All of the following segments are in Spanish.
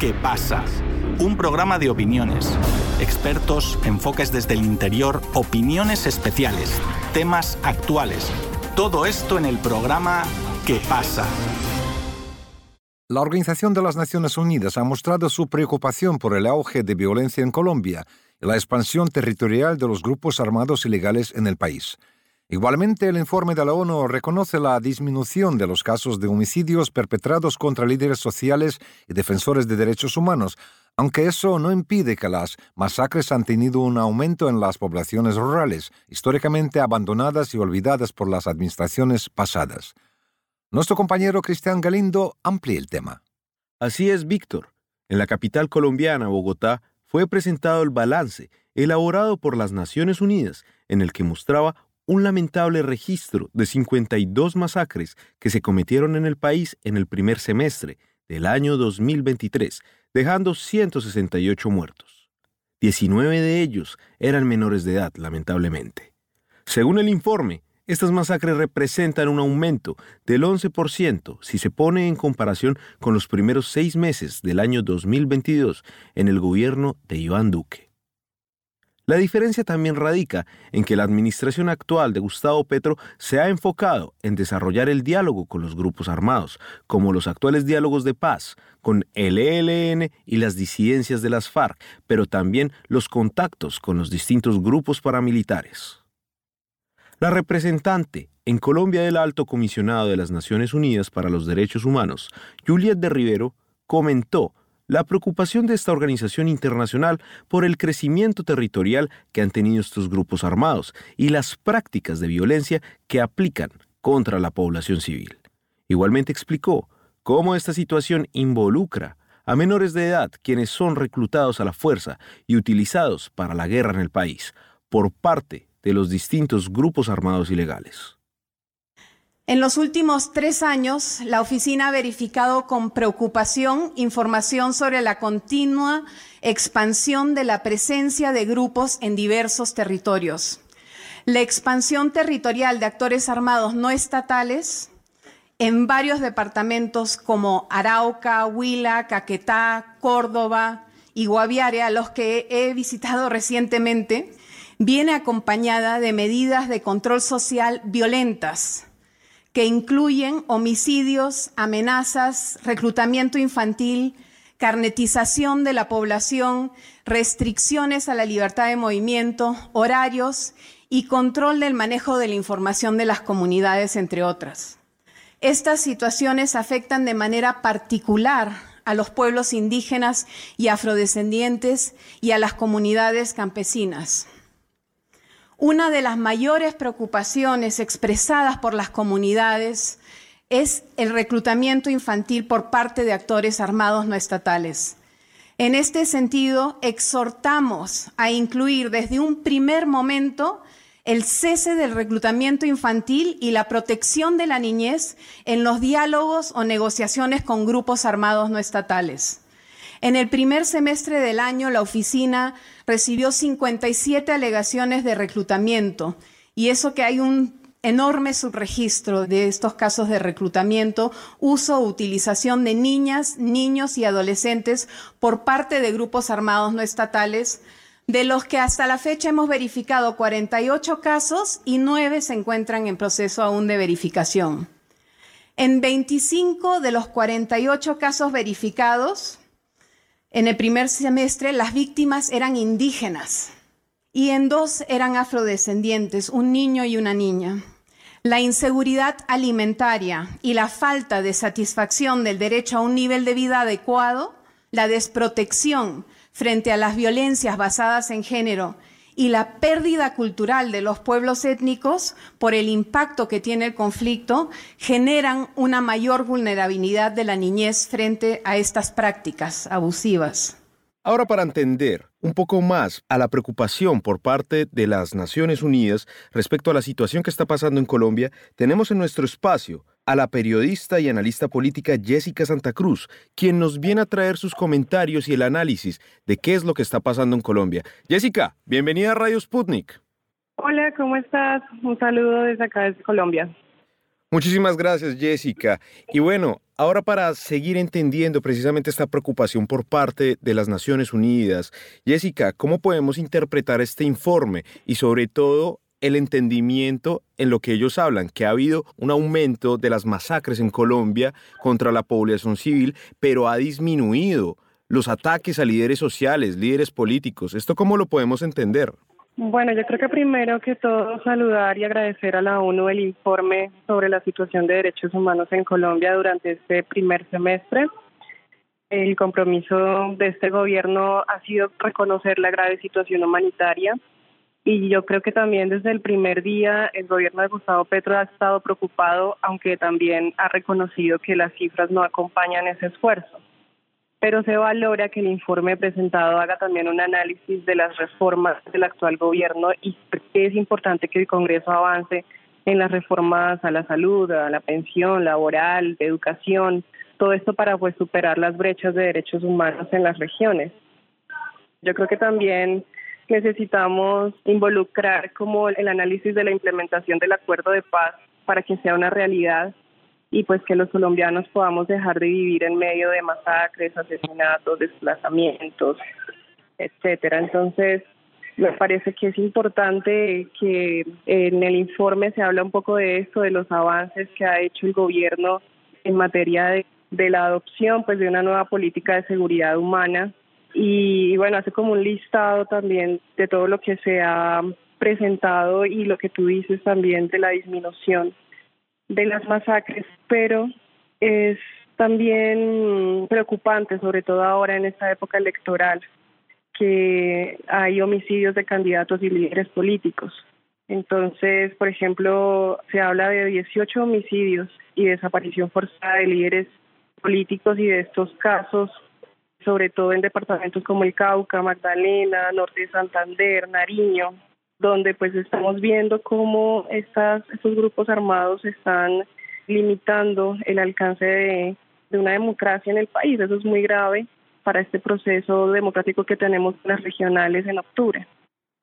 ¿Qué pasa? Un programa de opiniones, expertos, enfoques desde el interior, opiniones especiales, temas actuales. Todo esto en el programa ¿Qué pasa? La Organización de las Naciones Unidas ha mostrado su preocupación por el auge de violencia en Colombia y la expansión territorial de los grupos armados ilegales en el país. Igualmente, el informe de la ONU reconoce la disminución de los casos de homicidios perpetrados contra líderes sociales y defensores de derechos humanos, aunque eso no impide que las masacres han tenido un aumento en las poblaciones rurales, históricamente abandonadas y olvidadas por las administraciones pasadas. Nuestro compañero Cristian Galindo amplía el tema. Así es, Víctor. En la capital colombiana, Bogotá, fue presentado el balance elaborado por las Naciones Unidas, en el que mostraba un lamentable registro de 52 masacres que se cometieron en el país en el primer semestre del año 2023, dejando 168 muertos. 19 de ellos eran menores de edad, lamentablemente. Según el informe, estas masacres representan un aumento del 11% si se pone en comparación con los primeros seis meses del año 2022 en el gobierno de Iván Duque. La diferencia también radica en que la administración actual de Gustavo Petro se ha enfocado en desarrollar el diálogo con los grupos armados, como los actuales diálogos de paz con el ELN y las disidencias de las FARC, pero también los contactos con los distintos grupos paramilitares. La representante en Colombia del Alto Comisionado de las Naciones Unidas para los Derechos Humanos, Juliet de Rivero, comentó la preocupación de esta organización internacional por el crecimiento territorial que han tenido estos grupos armados y las prácticas de violencia que aplican contra la población civil. Igualmente explicó cómo esta situación involucra a menores de edad quienes son reclutados a la fuerza y utilizados para la guerra en el país por parte de los distintos grupos armados ilegales. En los últimos tres años, la oficina ha verificado con preocupación información sobre la continua expansión de la presencia de grupos en diversos territorios. La expansión territorial de actores armados no estatales en varios departamentos como Arauca, Huila, Caquetá, Córdoba y Guaviare, los que he visitado recientemente, viene acompañada de medidas de control social violentas que incluyen homicidios, amenazas, reclutamiento infantil, carnetización de la población, restricciones a la libertad de movimiento, horarios y control del manejo de la información de las comunidades, entre otras. Estas situaciones afectan de manera particular a los pueblos indígenas y afrodescendientes y a las comunidades campesinas. Una de las mayores preocupaciones expresadas por las comunidades es el reclutamiento infantil por parte de actores armados no estatales. En este sentido, exhortamos a incluir desde un primer momento el cese del reclutamiento infantil y la protección de la niñez en los diálogos o negociaciones con grupos armados no estatales. En el primer semestre del año, la oficina recibió 57 alegaciones de reclutamiento y eso que hay un enorme subregistro de estos casos de reclutamiento, uso o utilización de niñas, niños y adolescentes por parte de grupos armados no estatales, de los que hasta la fecha hemos verificado 48 casos y 9 se encuentran en proceso aún de verificación. En 25 de los 48 casos verificados, en el primer semestre las víctimas eran indígenas y en dos eran afrodescendientes, un niño y una niña. La inseguridad alimentaria y la falta de satisfacción del derecho a un nivel de vida adecuado, la desprotección frente a las violencias basadas en género y la pérdida cultural de los pueblos étnicos por el impacto que tiene el conflicto generan una mayor vulnerabilidad de la niñez frente a estas prácticas abusivas. Ahora para entender un poco más a la preocupación por parte de las Naciones Unidas respecto a la situación que está pasando en Colombia, tenemos en nuestro espacio a la periodista y analista política Jessica Santa Cruz, quien nos viene a traer sus comentarios y el análisis de qué es lo que está pasando en Colombia. Jessica, bienvenida a Radio Sputnik. Hola, ¿cómo estás? Un saludo desde acá, desde Colombia. Muchísimas gracias, Jessica. Y bueno, Ahora para seguir entendiendo precisamente esta preocupación por parte de las Naciones Unidas, Jessica, ¿cómo podemos interpretar este informe y sobre todo el entendimiento en lo que ellos hablan, que ha habido un aumento de las masacres en Colombia contra la población civil, pero ha disminuido los ataques a líderes sociales, líderes políticos. ¿Esto cómo lo podemos entender? Bueno, yo creo que primero que todo saludar y agradecer a la ONU el informe sobre la situación de derechos humanos en Colombia durante este primer semestre. El compromiso de este gobierno ha sido reconocer la grave situación humanitaria y yo creo que también desde el primer día el gobierno de Gustavo Petro ha estado preocupado, aunque también ha reconocido que las cifras no acompañan ese esfuerzo pero se valora que el informe presentado haga también un análisis de las reformas del actual gobierno y es importante que el Congreso avance en las reformas a la salud, a la pensión laboral, de educación, todo esto para pues superar las brechas de derechos humanos en las regiones. Yo creo que también necesitamos involucrar como el análisis de la implementación del acuerdo de paz para que sea una realidad y pues que los colombianos podamos dejar de vivir en medio de masacres, asesinatos, desplazamientos, etcétera. Entonces, me parece que es importante que en el informe se habla un poco de esto, de los avances que ha hecho el gobierno en materia de, de la adopción pues de una nueva política de seguridad humana y, bueno, hace como un listado también de todo lo que se ha presentado y lo que tú dices también de la disminución de las masacres, pero es también preocupante, sobre todo ahora en esta época electoral, que hay homicidios de candidatos y líderes políticos. Entonces, por ejemplo, se habla de 18 homicidios y desaparición forzada de líderes políticos y de estos casos, sobre todo en departamentos como el Cauca, Magdalena, Norte de Santander, Nariño, donde pues estamos viendo cómo estas, estos grupos armados están limitando el alcance de, de una democracia en el país. Eso es muy grave para este proceso democrático que tenemos en las regionales en octubre.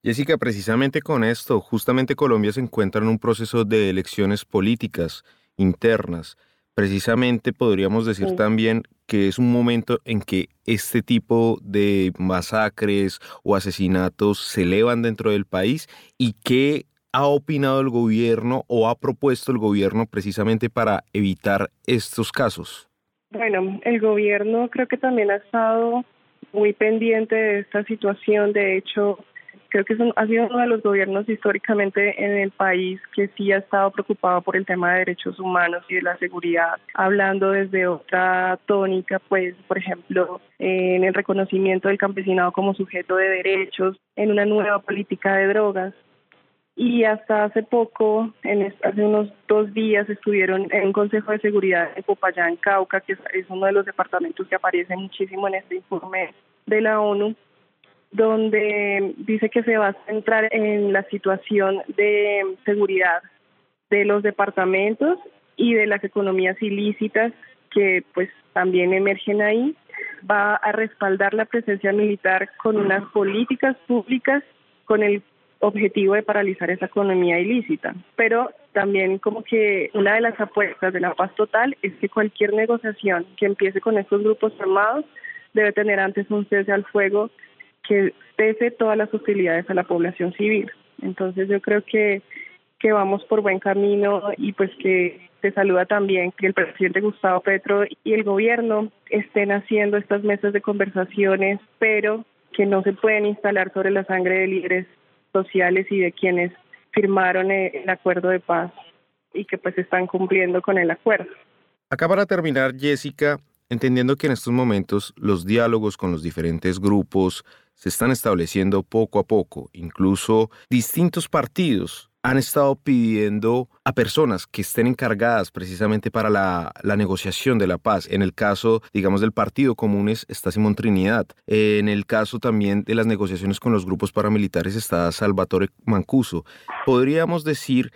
Jessica, precisamente con esto, justamente Colombia se encuentra en un proceso de elecciones políticas internas. Precisamente podríamos decir también que es un momento en que este tipo de masacres o asesinatos se elevan dentro del país y qué ha opinado el gobierno o ha propuesto el gobierno precisamente para evitar estos casos. Bueno, el gobierno creo que también ha estado muy pendiente de esta situación. De hecho, creo que ha sido uno de los gobiernos históricamente en el país que sí ha estado preocupado por el tema de derechos humanos y de la seguridad, hablando desde otra tónica, pues, por ejemplo, en el reconocimiento del campesinado como sujeto de derechos, en una nueva política de drogas. Y hasta hace poco, en hace unos dos días, estuvieron en un Consejo de Seguridad en Popayán, Cauca, que es uno de los departamentos que aparece muchísimo en este informe de la ONU, donde dice que se va a centrar en la situación de seguridad de los departamentos y de las economías ilícitas que pues también emergen ahí, va a respaldar la presencia militar con unas políticas públicas con el objetivo de paralizar esa economía ilícita. Pero también como que una de las apuestas de la paz total es que cualquier negociación que empiece con estos grupos armados debe tener antes un cese al fuego que pese todas las hostilidades a la población civil. Entonces yo creo que, que vamos por buen camino y pues que se saluda también que el presidente Gustavo Petro y el gobierno estén haciendo estas mesas de conversaciones, pero que no se pueden instalar sobre la sangre de líderes sociales y de quienes firmaron el acuerdo de paz y que pues están cumpliendo con el acuerdo. Acá para terminar, Jessica, entendiendo que en estos momentos los diálogos con los diferentes grupos se están estableciendo poco a poco. Incluso distintos partidos han estado pidiendo a personas que estén encargadas precisamente para la, negociación de la paz. En el caso, digamos, del Partido Comunes está Simón Trinidad. En el caso también de las negociaciones con los grupos paramilitares está Salvatore Mancuso. Podríamos decir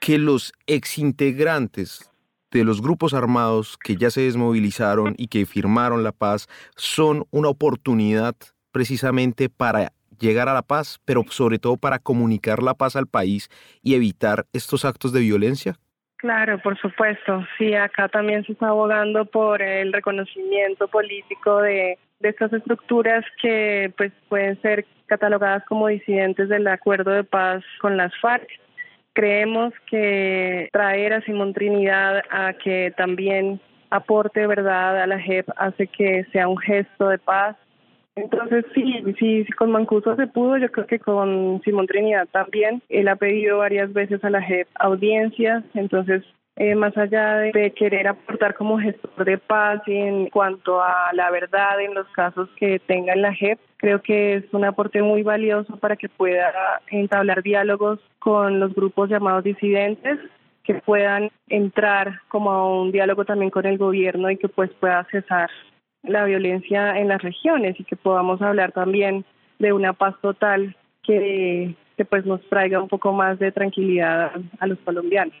que los exintegrantes de los grupos armados que ya se desmovilizaron y que firmaron la paz son una oportunidad precisamente para llegar a la paz, pero sobre todo para comunicar la paz al país y evitar estos actos de violencia? Claro, por supuesto. Sí, acá también se está abogando por el reconocimiento político de, de estas estructuras que pues pueden ser catalogadas como disidentes del acuerdo de paz con las FARC. Creemos que traer a Simón Trinidad a que también aporte verdad a la JEP hace que sea un gesto de paz. Entonces sí, sí, sí, con Mancuso se pudo, yo creo que con Simón Trinidad también. Él ha pedido varias veces a la JEP audiencias, entonces eh, más allá de, querer aportar como gestor de paz en cuanto a la verdad en los casos que tenga en la JEP, creo que es un aporte muy valioso para que pueda entablar diálogos con los grupos llamados disidentes que puedan entrar como a un diálogo también con el gobierno y que pues pueda cesar la violencia en las regiones y que podamos hablar también de una paz total que, que pues nos traiga un poco más de tranquilidad a los colombianos.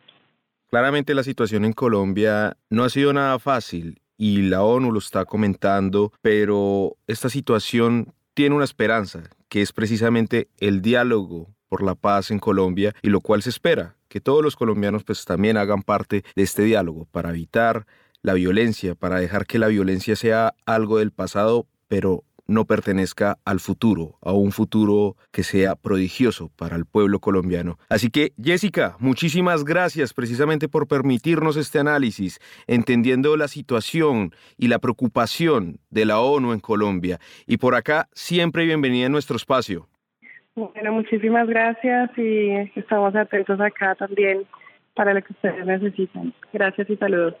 Claramente la situación en Colombia no ha sido nada fácil y la ONU lo está comentando, pero esta situación tiene una esperanza, que es precisamente el diálogo por la paz en Colombia y lo cual se espera que todos los colombianos pues también hagan parte de este diálogo para evitar la violencia, para dejar que la violencia sea algo del pasado, pero no pertenezca al futuro, a un futuro que sea prodigioso para el pueblo colombiano. Así que, Jessica, muchísimas gracias precisamente por permitirnos este análisis, entendiendo la situación y la preocupación de la ONU en Colombia. Y por acá, siempre bienvenida en nuestro espacio. Bueno, muchísimas gracias y estamos atentos acá también para lo que ustedes necesitan. Gracias y saludos.